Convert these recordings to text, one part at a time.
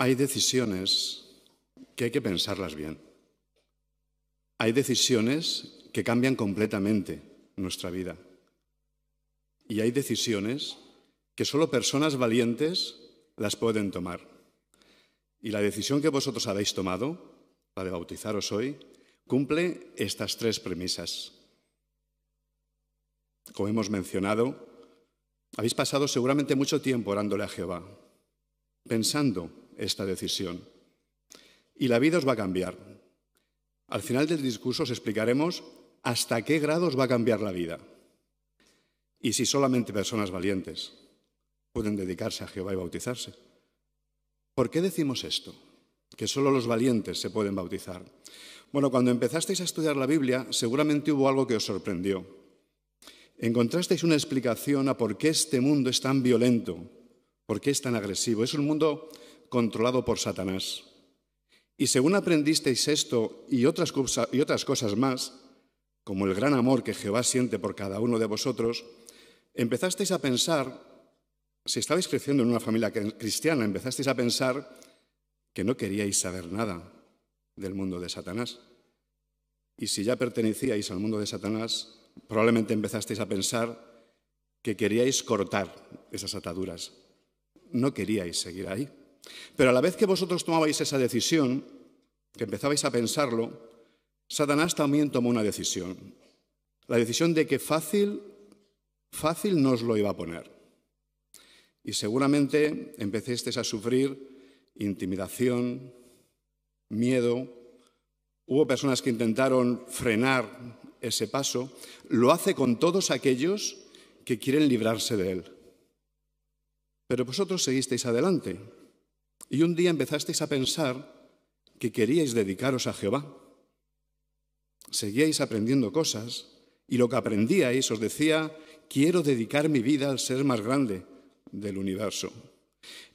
Hay decisiones que hay que pensarlas bien. Hay decisiones que cambian completamente nuestra vida. Y hay decisiones que solo personas valientes las pueden tomar. Y la decisión que vosotros habéis tomado, la de bautizaros hoy, cumple estas tres premisas. Como hemos mencionado, habéis pasado seguramente mucho tiempo orándole a Jehová, pensando esta decisión. Y la vida os va a cambiar. Al final del discurso os explicaremos hasta qué grado os va a cambiar la vida. Y si solamente personas valientes pueden dedicarse a Jehová y bautizarse. ¿Por qué decimos esto? Que solo los valientes se pueden bautizar. Bueno, cuando empezasteis a estudiar la Biblia, seguramente hubo algo que os sorprendió. Encontrasteis una explicación a por qué este mundo es tan violento, por qué es tan agresivo. Es un mundo controlado por Satanás. Y según aprendisteis esto y otras, cosas más, como el gran amor que Jehová siente por cada uno de vosotros, empezasteis a pensar si estabais creciendo en una familia cristiana, empezasteis a pensar que no queríais saber nada del mundo de Satanás. Y si ya pertenecíais al mundo de Satanás, probablemente empezasteis a pensar que queríais cortar esas ataduras. No queríais seguir ahí. Pero a la vez que vosotros tomabais esa decisión, que empezabais a pensarlo, Satanás también tomó una decisión. La decisión de que fácil, fácil no os lo iba a poner. Y seguramente empecéis a sufrir intimidación, miedo. Hubo personas que intentaron frenar ese paso. Lo hace con todos aquellos que quieren librarse de él. Pero vosotros seguisteis adelante y un día empezasteis a pensar que queríais dedicaros a Jehová. Seguíais aprendiendo cosas y lo que aprendíais os decía, quiero dedicar mi vida al ser más grande, del universo.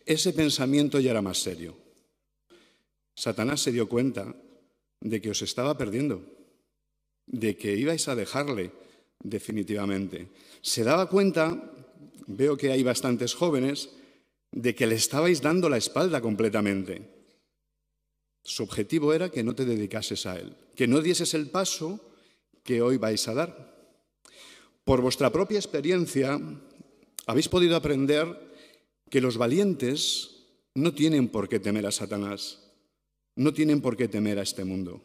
Ese pensamiento ya era más serio. Satanás se dio cuenta de que os estaba perdiendo, de que ibais a dejarle definitivamente. Se daba cuenta, veo que hay bastantes jóvenes, de que le estabais dando la espalda completamente. Su objetivo era que no te dedicases a él, que no dieses el paso que hoy vais a dar. Por vuestra propia experiencia, habéis podido aprender que los valientes no tienen por qué temer a Satanás, no tienen por qué temer a este mundo.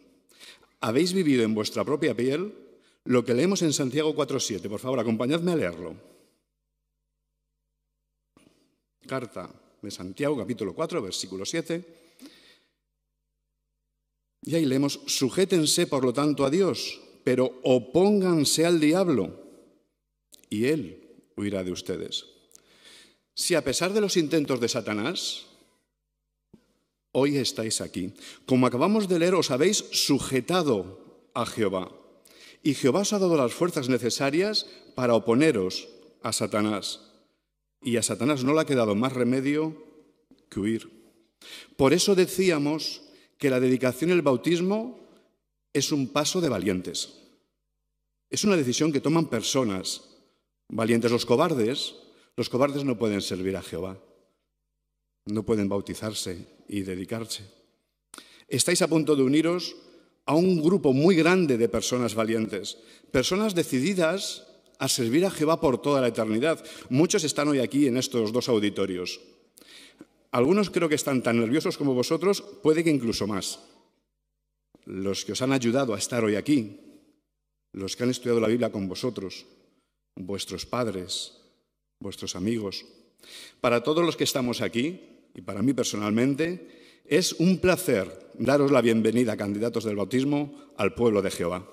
Habéis vivido en vuestra propia piel lo que leemos en Santiago 4.7. Por favor, acompañadme a leerlo. Carta de Santiago, capítulo 4, versículo 7. Y ahí leemos, sujétense por lo tanto a Dios, pero opónganse al diablo, y él huirá de ustedes. Si a pesar de los intentos de Satanás, hoy estáis aquí, como acabamos de leer, os habéis sujetado a Jehová. Y Jehová os ha dado las fuerzas necesarias para oponeros a Satanás. Y a Satanás no le ha quedado más remedio que huir. Por eso decíamos que la dedicación y el bautismo es un paso de valientes. Es una decisión que toman personas Valientes los cobardes, los cobardes no pueden servir a Jehová, no pueden bautizarse y dedicarse. Estáis a punto de uniros a un grupo muy grande de personas valientes, personas decididas a servir a Jehová por toda la eternidad. Muchos están hoy aquí en estos dos auditorios. Algunos creo que están tan nerviosos como vosotros, puede que incluso más. Los que os han ayudado a estar hoy aquí, los que han estudiado la Biblia con vosotros, vuestros padres, vuestros amigos. Para todos los que estamos aquí, y para mí personalmente, es un placer daros la bienvenida, candidatos del bautismo, al pueblo de Jehová.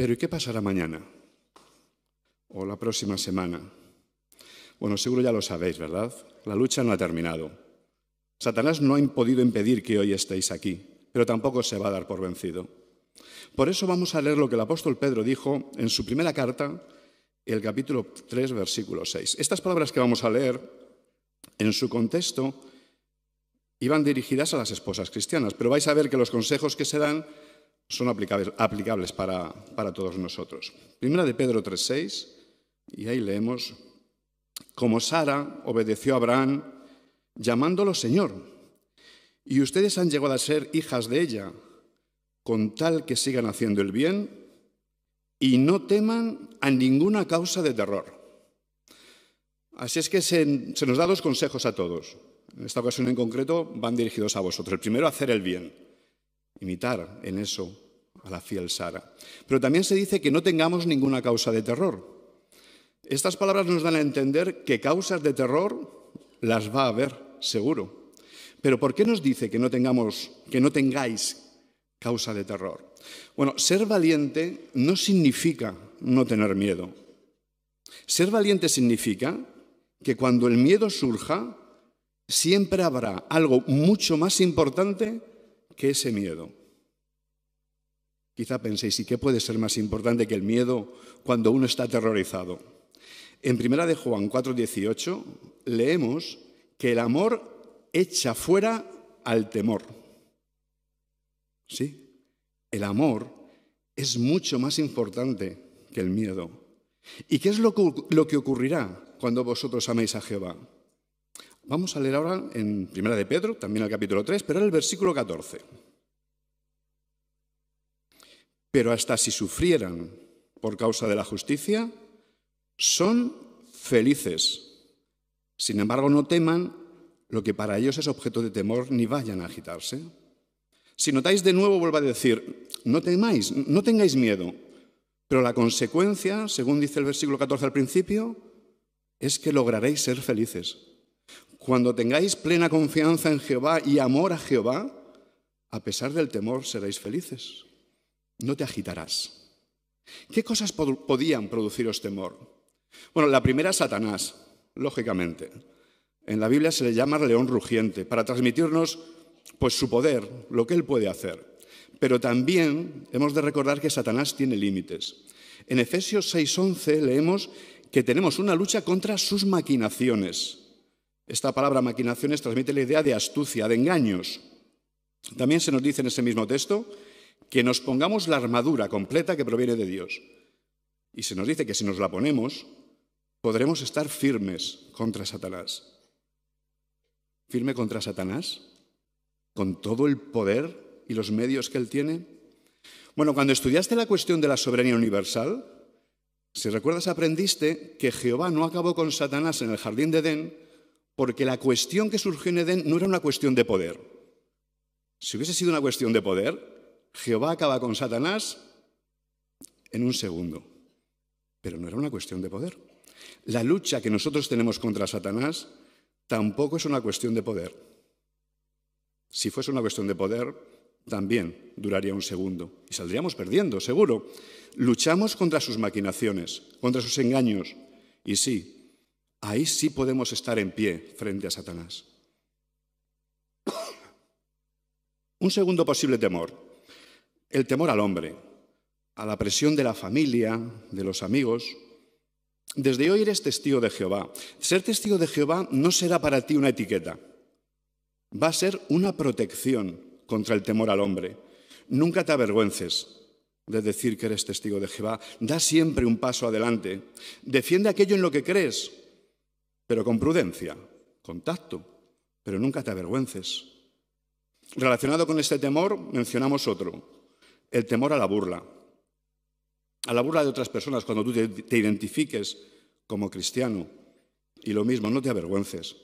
Pero ¿y qué pasará mañana? o la próxima semana. Bueno, seguro ya lo sabéis, ¿verdad? La lucha no ha terminado. Satanás no ha podido impedir que hoy estéis aquí, pero tampoco se va a dar por vencido. Por eso vamos a leer lo que el apóstol Pedro dijo en su primera carta, el capítulo 3, versículo 6. Estas palabras que vamos a leer, en su contexto, iban dirigidas a las esposas cristianas, pero vais a ver que los consejos que se dan son aplicables, para todos nosotros. Primera de Pedro 3.6, y ahí leemos, como Sara obedeció a Abraham llamándolo Señor, y ustedes han llegado a ser hijas de ella, con tal que sigan haciendo el bien y no teman a ninguna causa de terror. Así es que se, nos da dos consejos a todos. En esta ocasión en concreto van dirigidos a vosotros. El primero, hacer el bien, imitar en eso a la fiel Sara. Pero también se dice que no tengamos ninguna causa de terror. Estas palabras nos dan a entender que causas de terror las va a haber, seguro. Pero ¿por qué nos dice que no tengamos, que no tengáis causa de terror? Bueno, ser valiente no significa no tener miedo. Ser valiente significa que cuando el miedo surja, siempre habrá algo mucho más importante que ese miedo. Quizá penséis, ¿y qué puede ser más importante que el miedo cuando uno está aterrorizado? En Primera de Juan 4:18 leemos que el amor echa fuera al temor. ¿Sí? El amor es mucho más importante que el miedo. ¿Y qué es lo que, ocurrirá cuando vosotros améis a Jehová? Vamos a leer ahora en Primera de Pedro, también el capítulo 3, pero en el versículo 14. Pero hasta si sufrieran por causa de la justicia, son felices. Sin embargo, no teman lo que para ellos es objeto de temor, ni vayan a agitarse. Si notáis de nuevo, vuelvo a decir, no temáis, no tengáis miedo, pero la consecuencia, según dice el versículo 14 al principio, es que lograréis ser felices. Cuando tengáis plena confianza en Jehová y amor a Jehová, a pesar del temor seréis felices. No te agitarás. ¿Qué cosas podían produciros temor? Bueno, la primera Satanás, lógicamente. En la Biblia se le llama león rugiente, para transmitirnos pues su poder, lo que él puede hacer. Pero también hemos de recordar que Satanás tiene límites. En Efesios 6:11 leemos que tenemos una lucha contra sus maquinaciones. Esta palabra maquinaciones transmite la idea de astucia, de engaños. También se nos dice en ese mismo texto que nos pongamos la armadura completa que proviene de Dios. Y se nos dice que si nos la ponemos, podremos estar firmes contra Satanás. ¿Firme contra Satanás? con todo el poder y los medios que él tiene? Bueno, cuando estudiaste la cuestión de la soberanía universal, si recuerdas, aprendiste que Jehová no acabó con Satanás en el jardín de Edén porque la cuestión que surgió en Edén no era una cuestión de poder. Si hubiese sido una cuestión de poder, Jehová acaba con Satanás en un segundo. Pero no era una cuestión de poder. La lucha que nosotros tenemos contra Satanás tampoco es una cuestión de poder. Si fuese una cuestión de poder, también duraría un segundo y saldríamos perdiendo, seguro. Luchamos contra sus maquinaciones, contra sus engaños. Y sí, ahí sí podemos estar en pie frente a Satanás. Un segundo posible temor, el temor al hombre, a la presión de la familia, de los amigos. Desde hoy eres testigo de Jehová. Ser testigo de Jehová no será para ti una etiqueta va a ser una protección contra el temor al hombre. Nunca te avergüences de decir que eres testigo de Jehová. Da siempre un paso adelante. Defiende aquello en lo que crees, pero con prudencia, con tacto, pero nunca te avergüences. Relacionado con este temor, mencionamos otro, el temor a la burla. A la burla de otras personas cuando tú te, identifiques como cristiano. Y lo mismo, no te avergüences.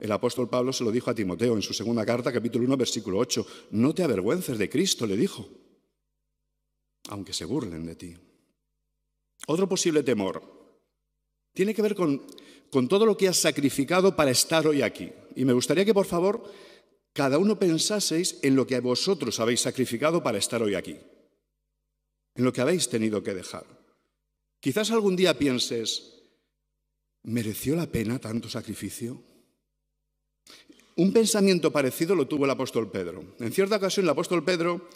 El apóstol Pablo se lo dijo a Timoteo en su segunda carta, capítulo 1, versículo 8. No te avergüences de Cristo, le dijo, aunque se burlen de ti. Otro posible temor tiene que ver con, con todo lo que has sacrificado para estar hoy aquí. Y me gustaría que, por favor, cada uno pensaseis en lo que vosotros habéis sacrificado para estar hoy aquí, en lo que habéis tenido que dejar. Quizás algún día pienses, ¿mereció la pena tanto sacrificio? Un pensamiento parecido lo tuvo el apóstol Pedro. En cierta ocasión el apóstol Pedro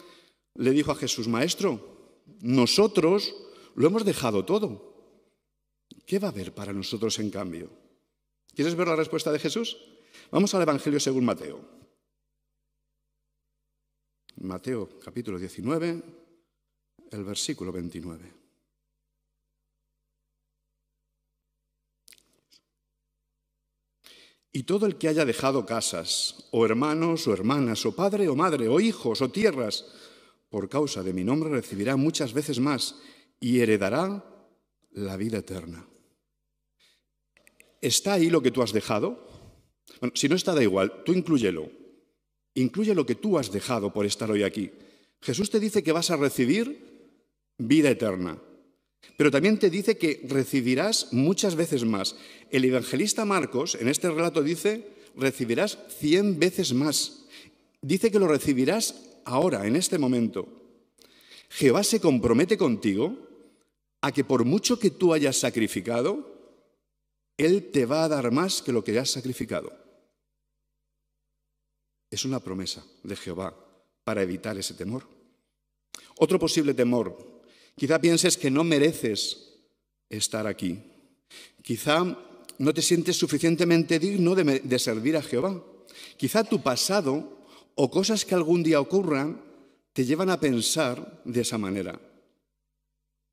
le dijo a Jesús, Maestro, nosotros lo hemos dejado todo. ¿Qué va a haber para nosotros en cambio? ¿Quieres ver la respuesta de Jesús? Vamos al Evangelio según Mateo. Mateo capítulo 19, el versículo 29. Y todo el que haya dejado casas, o hermanos, o hermanas, o padre, o madre, o hijos, o tierras, por causa de mi nombre recibirá muchas veces más y heredará la vida eterna. ¿Está ahí lo que tú has dejado? Bueno, si no está, da igual, tú inclúyelo. Incluye lo que tú has dejado por estar hoy aquí. Jesús te dice que vas a recibir vida eterna, pero también te dice que recibirás muchas veces más. El evangelista Marcos en este relato dice, recibirás cien veces más. Dice que lo recibirás ahora, en este momento. Jehová se compromete contigo a que por mucho que tú hayas sacrificado, Él te va a dar más que lo que has sacrificado. Es una promesa de Jehová para evitar ese temor. Otro posible temor, quizá pienses que no mereces estar aquí. Quizá no te sientes suficientemente digno de, de servir a Jehová. Quizá tu pasado o cosas que algún día ocurran te llevan a pensar de esa manera,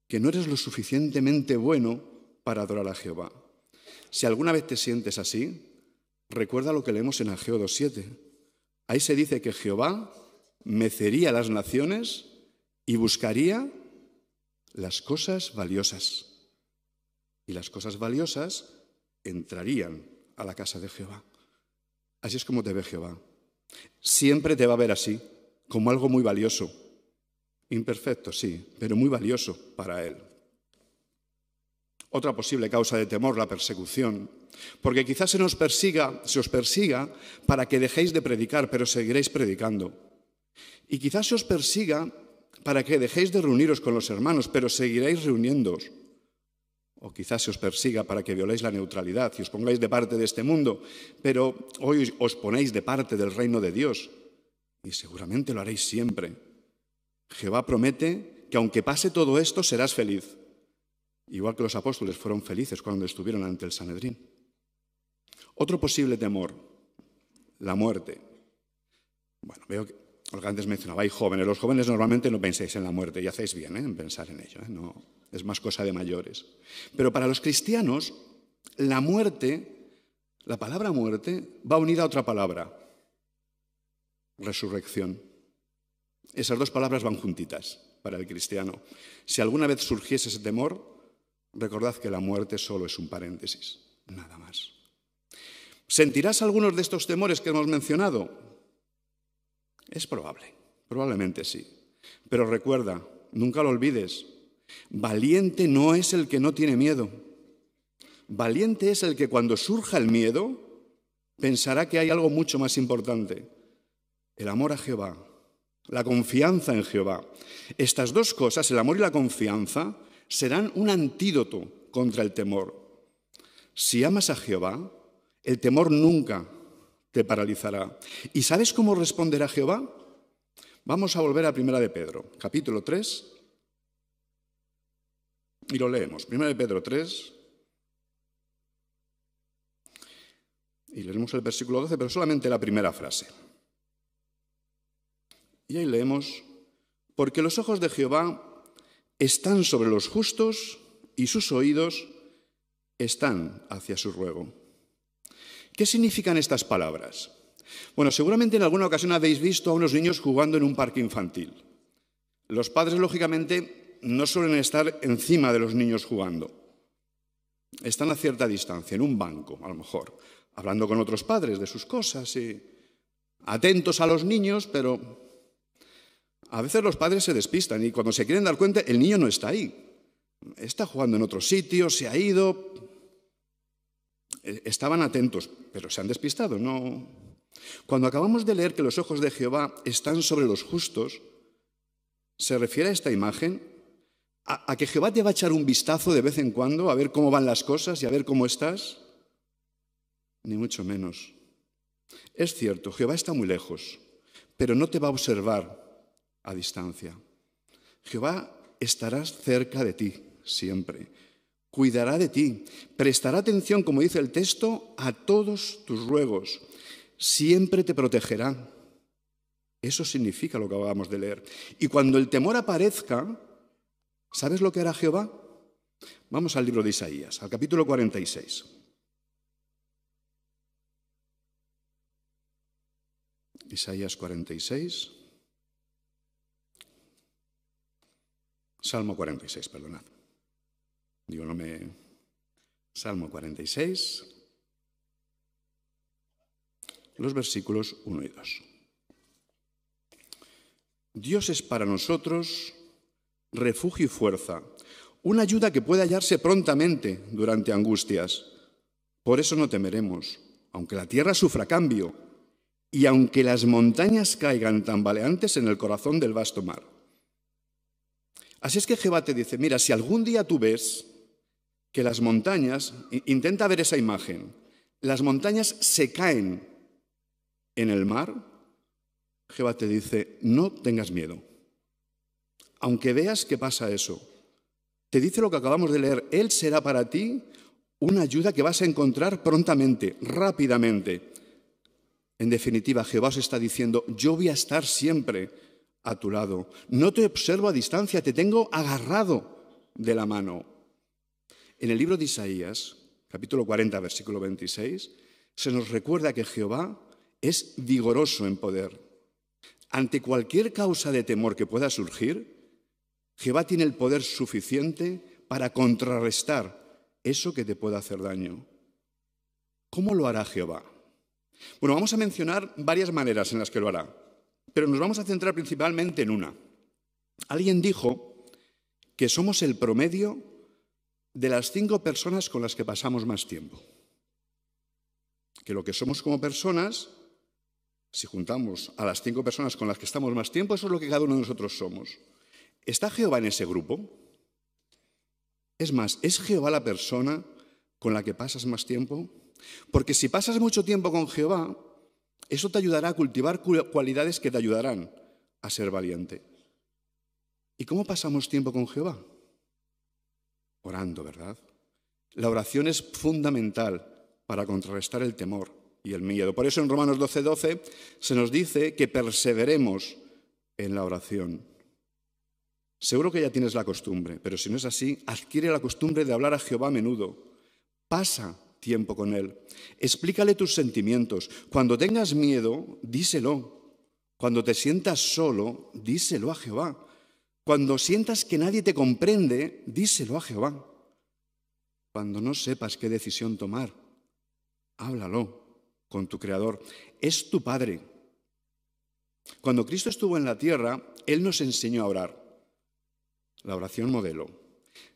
que no eres lo suficientemente bueno para adorar a Jehová. Si alguna vez te sientes así, recuerda lo que leemos en Ageo 2.7. Ahí se dice que Jehová mecería las naciones y buscaría las cosas valiosas. Y las cosas valiosas entrarían a la casa de Jehová. Así es como te ve Jehová. Siempre te va a ver así, como algo muy valioso. Imperfecto, sí, pero muy valioso para Él. Otra posible causa de temor, la persecución. Porque quizás se nos persiga, se os persiga para que dejéis de predicar, pero seguiréis predicando. Y quizás se os persiga para que dejéis de reuniros con los hermanos, pero seguiréis reuniéndoos. O quizás se os persiga para que violéis la neutralidad y os pongáis de parte de este mundo, pero hoy os ponéis de parte del reino de Dios. Y seguramente lo haréis siempre. Jehová promete que aunque pase todo esto, serás feliz. Igual que los apóstoles fueron felices cuando estuvieron ante el Sanedrín. Otro posible temor, la muerte. Bueno, veo que lo que antes mencionaba, hay jóvenes. Los jóvenes normalmente no pensáis en la muerte y hacéis bien ¿eh? en pensar en ello. ¿eh? No, es más cosa de mayores. Pero para los cristianos, la muerte, la palabra muerte, va unida a otra palabra, resurrección. Esas dos palabras van juntitas para el cristiano. Si alguna vez surgiese ese temor, recordad que la muerte solo es un paréntesis, nada más. ¿Sentirás algunos de estos temores que hemos mencionado? Es probable, probablemente sí. Pero recuerda, nunca lo olvides, valiente no es el que no tiene miedo. Valiente es el que cuando surja el miedo pensará que hay algo mucho más importante, el amor a Jehová, la confianza en Jehová. Estas dos cosas, el amor y la confianza, serán un antídoto contra el temor. Si amas a Jehová, el temor nunca te paralizará. ¿Y sabes cómo responderá Jehová? Vamos a volver a Primera de Pedro, capítulo 3, y lo leemos. Primera de Pedro 3, y leemos el versículo 12, pero solamente la primera frase. Y ahí leemos, porque los ojos de Jehová están sobre los justos y sus oídos están hacia su ruego. ¿Qué significan estas palabras? Bueno, seguramente en alguna ocasión habéis visto a unos niños jugando en un parque infantil. Los padres, lógicamente, no suelen estar encima de los niños jugando. Están a cierta distancia, en un banco, a lo mejor, hablando con otros padres de sus cosas y atentos a los niños, pero a veces los padres se despistan y cuando se quieren dar cuenta, el niño no está ahí. Está jugando en otro sitio, se ha ido, eh, estaban atentos, pero se han despistado, no. Cuando acabamos de leer que los ojos de Jehová están sobre los justos, se refiere a esta imagen a, que Jehová te va a echar un vistazo de vez en cuando a ver cómo van las cosas y a ver cómo estás, ni mucho menos. Es cierto, Jehová está muy lejos, pero no te va a observar a distancia. Jehová estará cerca de ti siempre cuidará de ti, prestará atención, como dice el texto, a todos tus ruegos, siempre te protegerá. Eso significa lo que acabamos de leer. Y cuando el temor aparezca, ¿sabes lo que hará Jehová? Vamos al libro de Isaías, al capítulo 46. Isaías 46. Salmo 46, perdonad. Digo, no me... Salmo 46, los versículos 1 y 2. Dios es para nosotros refugio y fuerza, una ayuda que puede hallarse prontamente durante angustias. Por eso no temeremos, aunque la tierra sufra cambio y aunque las montañas caigan tambaleantes en el corazón del vasto mar. Así es que Jehová te dice, mira, si algún día tú ves que las montañas, intenta ver esa imagen, las montañas se caen en el mar, Jehová te dice, no tengas miedo. Aunque veas que pasa eso, te dice lo que acabamos de leer, Él será para ti una ayuda que vas a encontrar prontamente, rápidamente. En definitiva, Jehová os está diciendo, yo voy a estar siempre a tu lado. No te observo a distancia, te tengo agarrado de la mano. En el libro de Isaías, capítulo 40, versículo 26, se nos recuerda que Jehová es vigoroso en poder. Ante cualquier causa de temor que pueda surgir, Jehová tiene el poder suficiente para contrarrestar eso que te pueda hacer daño. ¿Cómo lo hará Jehová? Bueno, vamos a mencionar varias maneras en las que lo hará, pero nos vamos a centrar principalmente en una. Alguien dijo que somos el promedio de las cinco personas con las que pasamos más tiempo. Que lo que somos como personas, si juntamos a las cinco personas con las que estamos más tiempo, eso es lo que cada uno de nosotros somos. ¿Está Jehová en ese grupo? Es más, ¿es Jehová la persona con la que pasas más tiempo? Porque si pasas mucho tiempo con Jehová, eso te ayudará a cultivar cualidades que te ayudarán a ser valiente. ¿Y cómo pasamos tiempo con Jehová? Orando, ¿verdad? La oración es fundamental para contrarrestar el temor y el miedo. Por eso en Romanos 12:12 12, se nos dice que perseveremos en la oración. Seguro que ya tienes la costumbre, pero si no es así, adquiere la costumbre de hablar a Jehová a menudo. Pasa tiempo con Él. Explícale tus sentimientos. Cuando tengas miedo, díselo. Cuando te sientas solo, díselo a Jehová. Cuando sientas que nadie te comprende, díselo a Jehová. Cuando no sepas qué decisión tomar, háblalo con tu Creador. Es tu Padre. Cuando Cristo estuvo en la tierra, Él nos enseñó a orar. La oración modelo.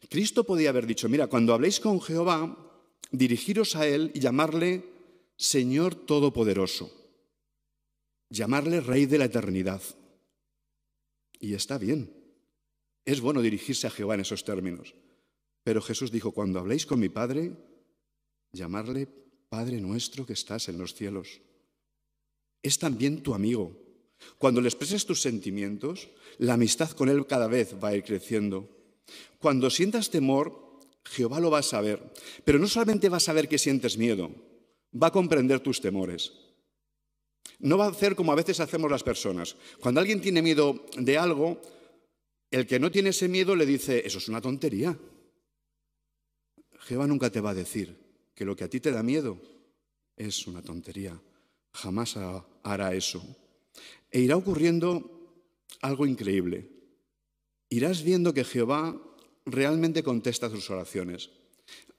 Cristo podía haber dicho, mira, cuando habléis con Jehová, dirigiros a Él y llamarle Señor Todopoderoso, llamarle Rey de la Eternidad. Y está bien, es bueno dirigirse a Jehová en esos términos. Pero Jesús dijo, cuando habléis con mi Padre, llamarle Padre nuestro que estás en los cielos. Es también tu amigo. Cuando le expreses tus sentimientos, la amistad con Él cada vez va a ir creciendo. Cuando sientas temor, Jehová lo va a saber. Pero no solamente va a saber que sientes miedo, va a comprender tus temores. No va a hacer como a veces hacemos las personas. Cuando alguien tiene miedo de algo, el que no tiene ese miedo le dice, eso es una tontería. Jehová nunca te va a decir que lo que a ti te da miedo es una tontería. Jamás hará eso. E irá ocurriendo algo increíble. Irás viendo que Jehová realmente contesta sus oraciones.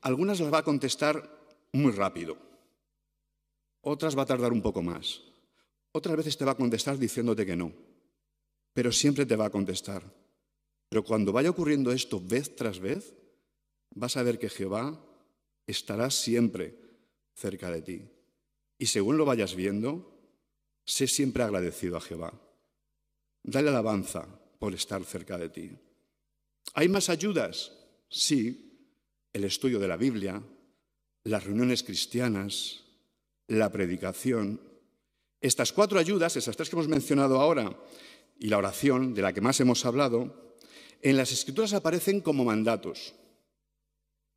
Algunas las va a contestar muy rápido, otras va a tardar un poco más, otras veces te va a contestar diciéndote que no, pero siempre te va a contestar. Pero cuando vaya ocurriendo esto vez tras vez, vas a ver que Jehová estará siempre cerca de ti. Y según lo vayas viendo, sé siempre agradecido a Jehová. Dale alabanza por estar cerca de ti. ¿Hay más ayudas? Sí. El estudio de la Biblia, las reuniones cristianas, la predicación. Estas cuatro ayudas, esas tres que hemos mencionado ahora, y la oración, de la que más hemos hablado, en las escrituras aparecen como mandatos.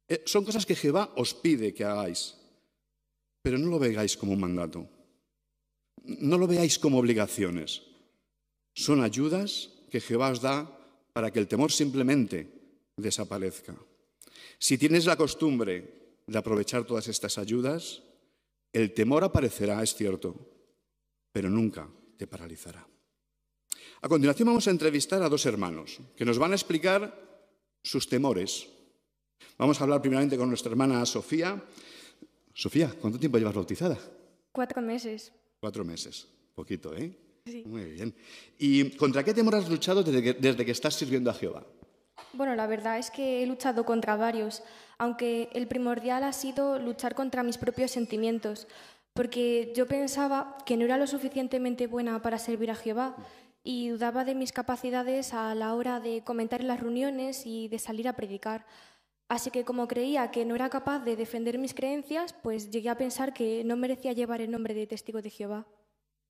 Eh, son cosas que Jehová os pide que hagáis, pero no lo veáis como un mandato. No lo veáis como obligaciones. Son ayudas que Jehová os da para que el temor simplemente desaparezca. Si tienes la costumbre de aprovechar todas estas ayudas, el temor aparecerá, es cierto, pero nunca te paralizará. A continuación vamos a entrevistar a dos hermanos que nos van a explicar sus temores. Vamos a hablar primeramente con nuestra hermana Sofía. Sofía, ¿cuánto tiempo llevas bautizada? Cuatro meses. Cuatro meses, poquito, ¿eh? Sí. Muy bien. ¿Y contra qué temor has luchado desde que, desde que estás sirviendo a Jehová? Bueno, la verdad es que he luchado contra varios, aunque el primordial ha sido luchar contra mis propios sentimientos, porque yo pensaba que no era lo suficientemente buena para servir a Jehová y dudaba de mis capacidades a la hora de comentar en las reuniones y de salir a predicar. Así que como creía que no era capaz de defender mis creencias, pues llegué a pensar que no merecía llevar el nombre de testigo de Jehová.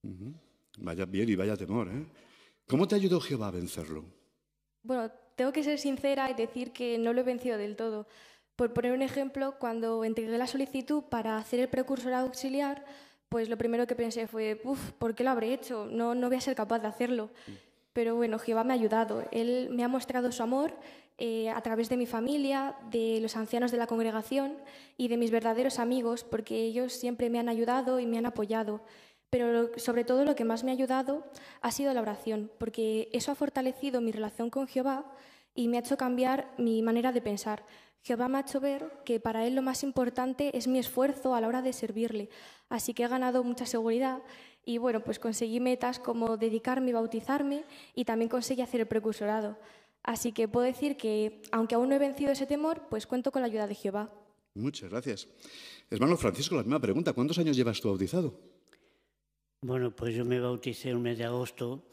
Ujú. Vaya bien y vaya temor, ¿eh? ¿Cómo te ayudó Jehová a vencerlo? Bueno, tengo que ser sincera y decir que no lo he vencido del todo. Por poner un ejemplo, cuando entregué la solicitud para hacer el precursorado auxiliar, pues lo primero que pensé fue, uff, ¿por qué lo habré hecho? No, no voy a ser capaz de hacerlo. Pero bueno, Jehová me ha ayudado. Él me ha mostrado su amor eh, a través de mi familia, de los ancianos de la congregación y de mis verdaderos amigos, porque ellos siempre me han ayudado y me han apoyado. Pero sobre todo lo que más me ha ayudado ha sido la oración, porque eso ha fortalecido mi relación con Jehová y me ha hecho cambiar mi manera de pensar. Jehová me ha hecho ver que para Él lo más importante es mi esfuerzo a la hora de servirle. Así que he ganado mucha seguridad y bueno, pues conseguí metas como dedicarme y bautizarme y también conseguí hacer el precursorado. Así que puedo decir que, aunque aún no he vencido ese temor, pues cuento con la ayuda de Jehová. Muchas gracias. Hermano Francisco, la misma pregunta. ¿Cuántos años llevas tú bautizado? Bueno, pues yo me bauticé el mes de agosto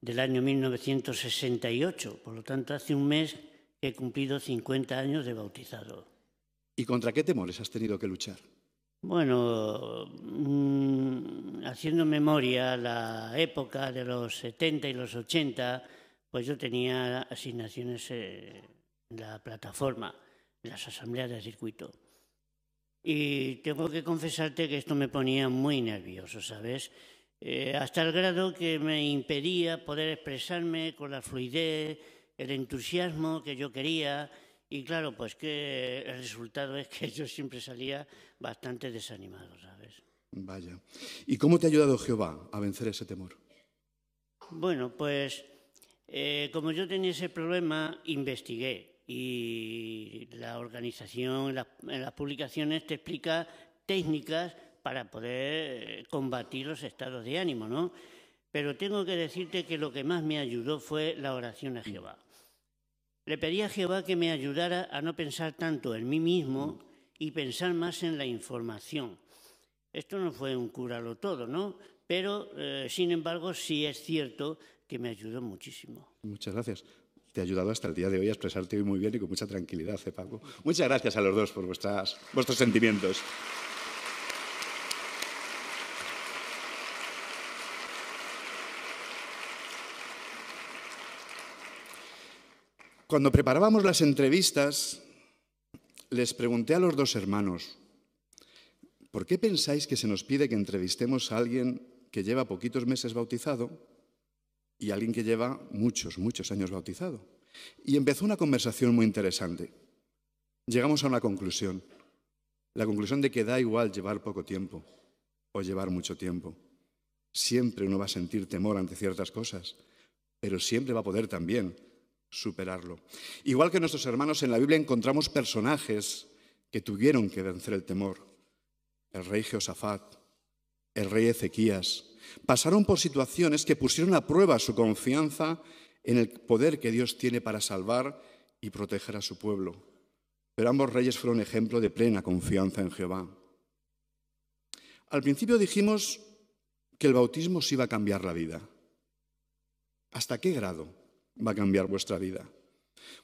del año 1968, por lo tanto hace un mes que he cumplido 50 años de bautizado. ¿Y contra qué temores has tenido que luchar? Bueno, mm, haciendo memoria la época de los 70 y los 80, pues yo tenía asignaciones eh, en la plataforma, en las asambleas de circuito. Y tengo que confesarte que esto me ponía muy nervioso, ¿sabes? Eh, hasta el grado que me impedía poder expresarme con la fluidez, el entusiasmo que yo quería. Y claro, pues que el resultado es que yo siempre salía bastante desanimado, ¿sabes? Vaya. ¿Y cómo te ha ayudado Jehová a vencer ese temor? Bueno, pues eh, como yo tenía ese problema, investigué y la organización, las, en las publicaciones te explica técnicas para poder eh, combatir los estados de ánimo, ¿no? Pero tengo que decirte que lo que más me ayudó fue la oración a Jehová. Le pedí a Jehová que me ayudara a no pensar tanto en mí mismo y pensar más en la información. Esto no fue un curalo todo, ¿no? Pero, eh, sin embargo, sí es cierto que me ayudó muchísimo. Muchas gracias. Te ha ayudado hasta el día de hoy a expresarte muy bien y con mucha tranquilidad, ¿eh? Muchas gracias a los dos por vuestras, vuestros sentimientos. Cuando preparábamos las entrevistas, les pregunté a los dos hermanos, ¿por qué pensáis que se nos pide que entrevistemos a alguien que lleva poquitos meses bautizado y a alguien que lleva muchos, muchos años bautizado? Y empezó una conversación muy interesante. Llegamos a una conclusión, la conclusión de que da igual llevar poco tiempo o llevar mucho tiempo. Siempre uno va a sentir temor ante ciertas cosas, pero siempre va a poder también superarlo. Igual que nuestros hermanos en la Biblia encontramos personajes que tuvieron que vencer el temor. El rey Jehoshaphat, el rey Ezequías, pasaron por situaciones que pusieron a prueba su confianza en el poder que Dios tiene para salvar y proteger a su pueblo. Pero ambos reyes fueron ejemplo de plena confianza en Jehová. Al principio dijimos que el bautismo sí iba a cambiar la vida. ¿Hasta qué grado va a cambiar vuestra vida?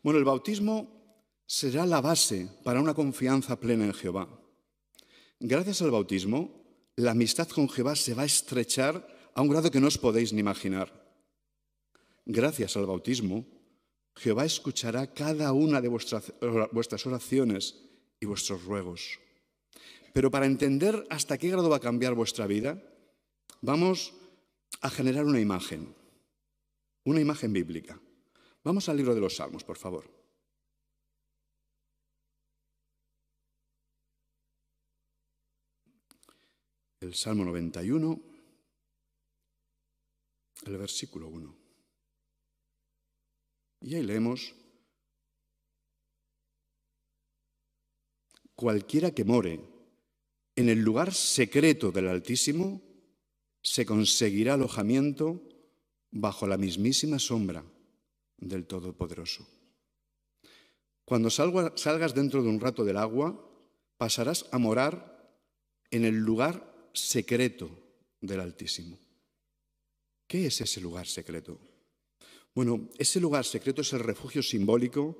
Bueno, el bautismo será la base para una confianza plena en Jehová. Gracias al bautismo, la amistad con Jehová se va a estrechar a un grado que no os podéis ni imaginar. Gracias al bautismo, Jehová escuchará cada una de vuestras, oraciones y vuestros ruegos. Pero para entender hasta qué grado va a cambiar vuestra vida, vamos a generar una imagen. Una imagen bíblica. Vamos al libro de los Salmos, por favor. El Salmo 91, el versículo 1. Y ahí leemos, cualquiera que more en el lugar secreto del Altísimo, se conseguirá alojamiento bajo la mismísima sombra del Todopoderoso. Cuando salgas dentro de un rato del agua, pasarás a morar en el lugar secreto del Altísimo. ¿Qué es ese lugar secreto? Bueno, ese lugar secreto es el refugio simbólico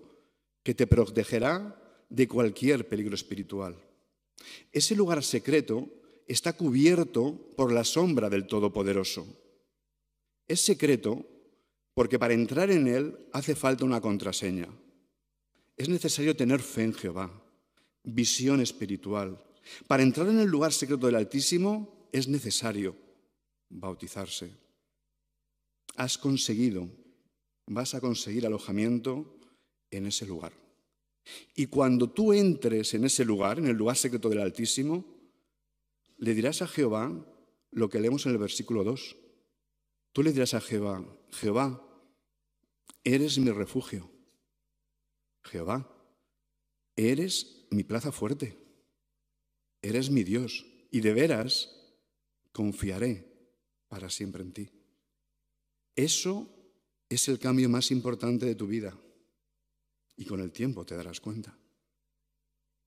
que te protegerá de cualquier peligro espiritual. Ese lugar secreto está cubierto por la sombra del Todopoderoso. Es secreto porque para entrar en él hace falta una contraseña. Es necesario tener fe en Jehová, visión espiritual. Para entrar en el lugar secreto del Altísimo es necesario bautizarse. Has conseguido, vas a conseguir alojamiento en ese lugar. Y cuando tú entres en ese lugar, en el lugar secreto del Altísimo, le dirás a Jehová lo que leemos en el versículo 2. Tú le dirás a Jehová, Jehová, eres mi refugio. Jehová, eres mi plaza fuerte. Eres mi Dios. Y de veras confiaré para siempre en ti. Eso es el cambio más importante de tu vida. Y con el tiempo te darás cuenta.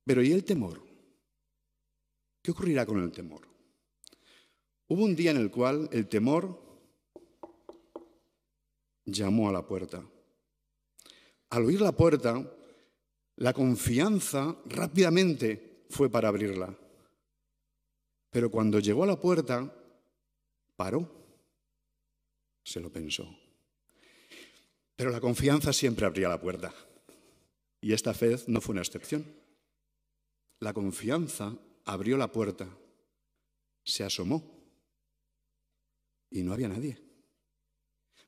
Pero ¿y el temor? ¿Qué ocurrirá con el temor? Hubo un día en el cual el temor llamó a la puerta. Al oír la puerta, la confianza rápidamente fue para abrirla. Pero cuando llegó a la puerta, paró. Se lo pensó. Pero la confianza siempre abría la puerta. Y esta vez no fue una excepción. La confianza abrió la puerta, se asomó y no había nadie.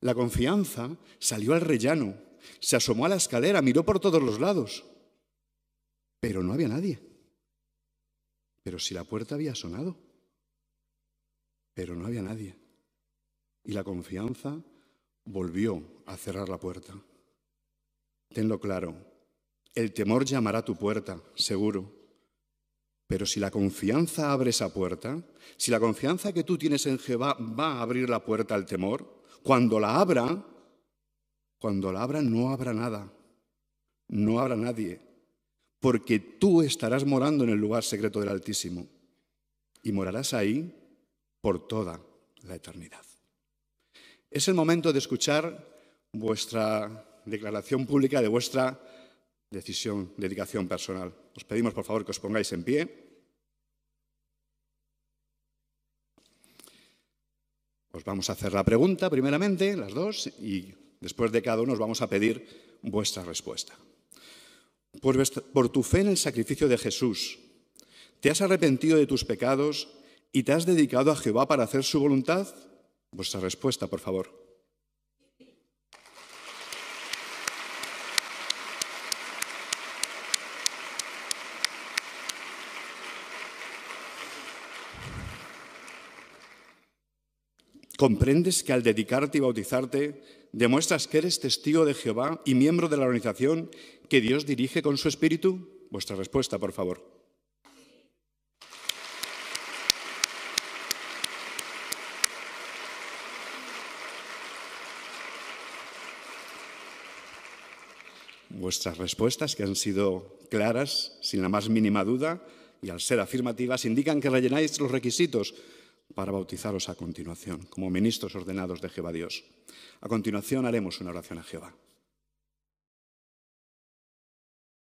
La confianza salió al rellano, se asomó a la escalera, miró por todos los lados, pero no había nadie. Pero si la puerta había sonado, pero no había nadie. Y la confianza volvió a cerrar la puerta. Tenlo claro, el temor llamará a tu puerta, seguro. Pero si la confianza abre esa puerta, si la confianza que tú tienes en Jehová va a abrir la puerta al temor, cuando la abra, cuando la abra no habrá nada, no habrá nadie, porque tú estarás morando en el lugar secreto del Altísimo y morarás ahí por toda la eternidad. Es el momento de escuchar vuestra declaración pública de vuestra decisión, dedicación personal. Os pedimos, por favor, que os pongáis en pie. Os vamos a hacer la pregunta, primeramente, las dos, y después de cada uno os vamos a pedir vuestra respuesta. Por, por tu fe en el sacrificio de Jesús, ¿te has arrepentido de tus pecados y te has dedicado a Jehová para hacer su voluntad? Vuestra respuesta, por favor. ¿Comprendes que al dedicarte y bautizarte demuestras que eres testigo de Jehová y miembro de la organización que Dios dirige con su espíritu? Vuestra respuesta, por favor. Vuestras respuestas, que han sido claras, sin la más mínima duda, y al ser afirmativas, indican que rellenáis los requisitos para bautizaros a continuación, como ministros ordenados de Jehová Dios. A continuación haremos una oración a Jehová.